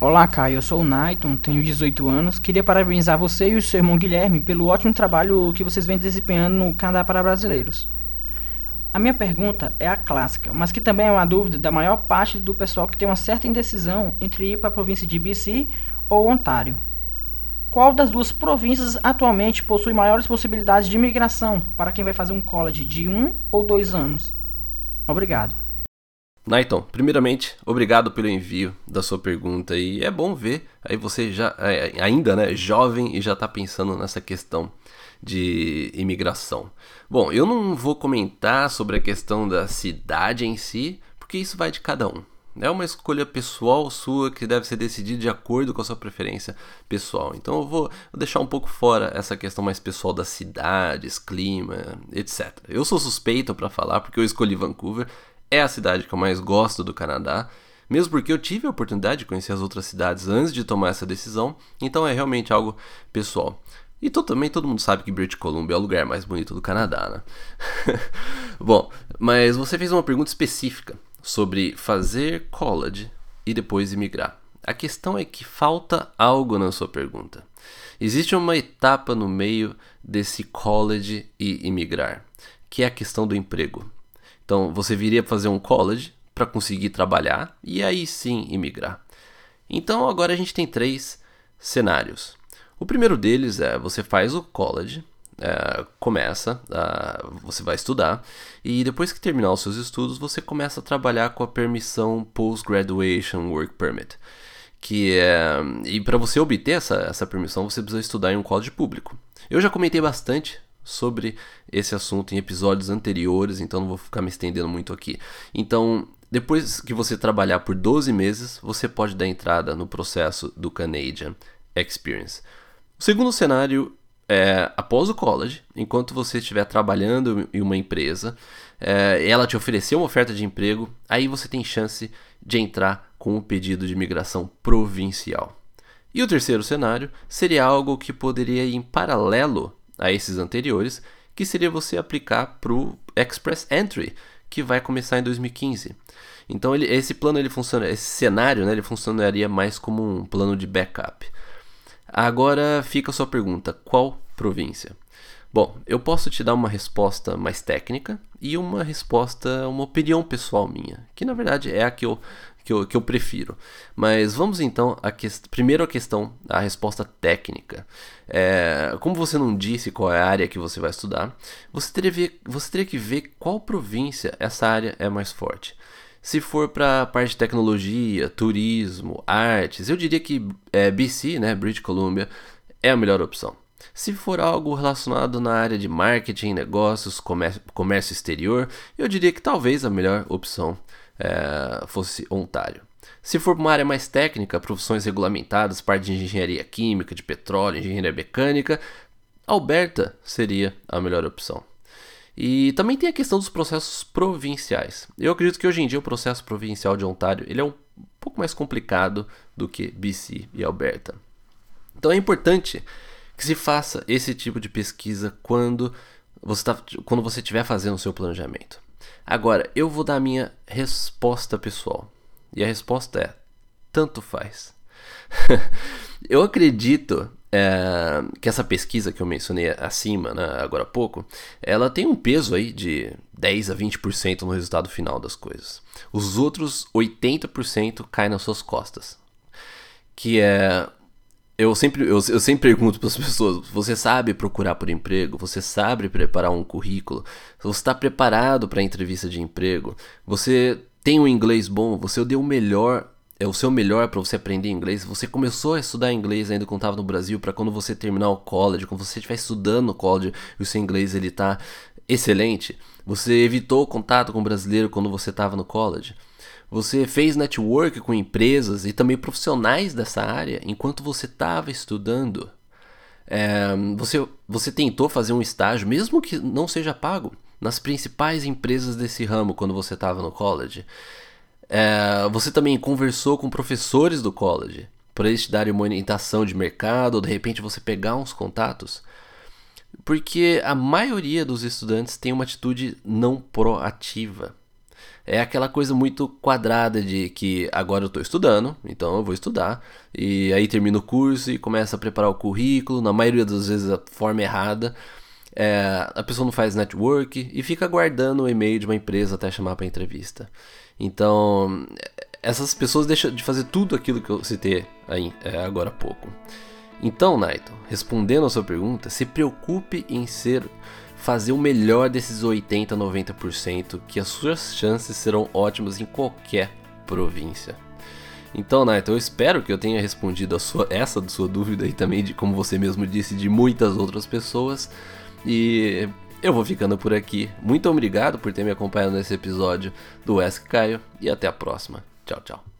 Olá, Caio. Eu sou o Naiton, tenho 18 anos. Queria parabenizar você e o seu irmão Guilherme pelo ótimo trabalho que vocês vêm desempenhando no Canadá para Brasileiros. A minha pergunta é a clássica, mas que também é uma dúvida da maior parte do pessoal que tem uma certa indecisão entre ir para a província de BC ou Ontário. Qual das duas províncias atualmente possui maiores possibilidades de imigração para quem vai fazer um college de um ou dois anos? Obrigado. Naiton, primeiramente, obrigado pelo envio da sua pergunta e é bom ver aí você já é, ainda, né, jovem e já está pensando nessa questão de imigração. Bom, eu não vou comentar sobre a questão da cidade em si, porque isso vai de cada um. É uma escolha pessoal sua que deve ser decidida de acordo com a sua preferência pessoal. Então eu vou deixar um pouco fora essa questão mais pessoal das cidades, clima, etc. Eu sou suspeito para falar porque eu escolhi Vancouver é a cidade que eu mais gosto do Canadá, mesmo porque eu tive a oportunidade de conhecer as outras cidades antes de tomar essa decisão, então é realmente algo pessoal. E tô, também todo mundo sabe que British Columbia é o lugar mais bonito do Canadá, né? Bom, mas você fez uma pergunta específica sobre fazer college e depois imigrar. A questão é que falta algo na sua pergunta. Existe uma etapa no meio desse college e imigrar, que é a questão do emprego. Então você viria fazer um college para conseguir trabalhar e aí sim imigrar. Então agora a gente tem três cenários. O primeiro deles é você faz o college, é, começa, você vai estudar e depois que terminar os seus estudos você começa a trabalhar com a permissão Post-Graduation Work Permit. Que é, e para você obter essa, essa permissão você precisa estudar em um college público. Eu já comentei bastante sobre esse assunto em episódios anteriores, então não vou ficar me estendendo muito aqui. Então, depois que você trabalhar por 12 meses, você pode dar entrada no processo do Canadian Experience. O segundo cenário é após o college, enquanto você estiver trabalhando em uma empresa, é, ela te oferecer uma oferta de emprego, aí você tem chance de entrar com um pedido de imigração provincial. E o terceiro cenário seria algo que poderia ir em paralelo a esses anteriores, que seria você aplicar para o Express Entry, que vai começar em 2015. Então ele, esse plano ele funciona, esse cenário, né, ele funcionaria mais como um plano de backup. Agora fica a sua pergunta: qual província? Bom, eu posso te dar uma resposta mais técnica e uma resposta, uma opinião pessoal minha, que na verdade é a que eu que eu, que eu prefiro. Mas vamos então a que, primeiro a questão, a resposta técnica. É, como você não disse qual é a área que você vai estudar, você teria, ver, você teria que ver qual província essa área é mais forte. Se for para a parte de tecnologia, turismo, artes, eu diria que é, BC, né, British Columbia, é a melhor opção. Se for algo relacionado na área de marketing, negócios, comércio, comércio exterior, eu diria que talvez a melhor opção é, fosse Ontário. Se for uma área mais técnica, profissões regulamentadas, parte de engenharia química, de petróleo, engenharia mecânica, Alberta seria a melhor opção. E também tem a questão dos processos provinciais. Eu acredito que hoje em dia o processo provincial de Ontário ele é um pouco mais complicado do que BC e Alberta. Então é importante que se faça esse tipo de pesquisa quando você tá, quando você estiver fazendo o seu planejamento. Agora, eu vou dar a minha resposta pessoal. E a resposta é: tanto faz. eu acredito é, que essa pesquisa que eu mencionei acima, né, agora há pouco, ela tem um peso aí de 10 a 20% no resultado final das coisas. Os outros 80% caem nas suas costas. Que é eu sempre, eu, eu sempre pergunto para as pessoas: você sabe procurar por emprego? Você sabe preparar um currículo? Você está preparado para a entrevista de emprego? Você tem um inglês bom? Você deu o melhor é o seu melhor para você aprender inglês, você começou a estudar inglês ainda quando estava no Brasil, para quando você terminar o college, quando você estiver estudando no college e o seu inglês ele tá excelente, você evitou contato com o brasileiro quando você estava no college. Você fez network com empresas e também profissionais dessa área enquanto você estava estudando. É, você, você tentou fazer um estágio, mesmo que não seja pago, nas principais empresas desse ramo quando você estava no college. É, você também conversou com professores do college para eles te darem uma orientação de mercado ou de repente você pegar uns contatos. Porque a maioria dos estudantes tem uma atitude não proativa. É aquela coisa muito quadrada de que agora eu estou estudando, então eu vou estudar, e aí termino o curso e começa a preparar o currículo, na maioria das vezes da forma errada. É, a pessoa não faz network e fica aguardando o e-mail de uma empresa até chamar para entrevista. Então, essas pessoas deixam de fazer tudo aquilo que eu citei aí, é, agora há pouco. Então, Naito, respondendo a sua pergunta, se preocupe em ser fazer o melhor desses 80 90% que as suas chances serão ótimas em qualquer província. Então, Naito, eu espero que eu tenha respondido sua, essa sua dúvida e também de como você mesmo disse de muitas outras pessoas. E eu vou ficando por aqui. Muito obrigado por ter me acompanhado nesse episódio do Ask Caio e até a próxima. Tchau, tchau.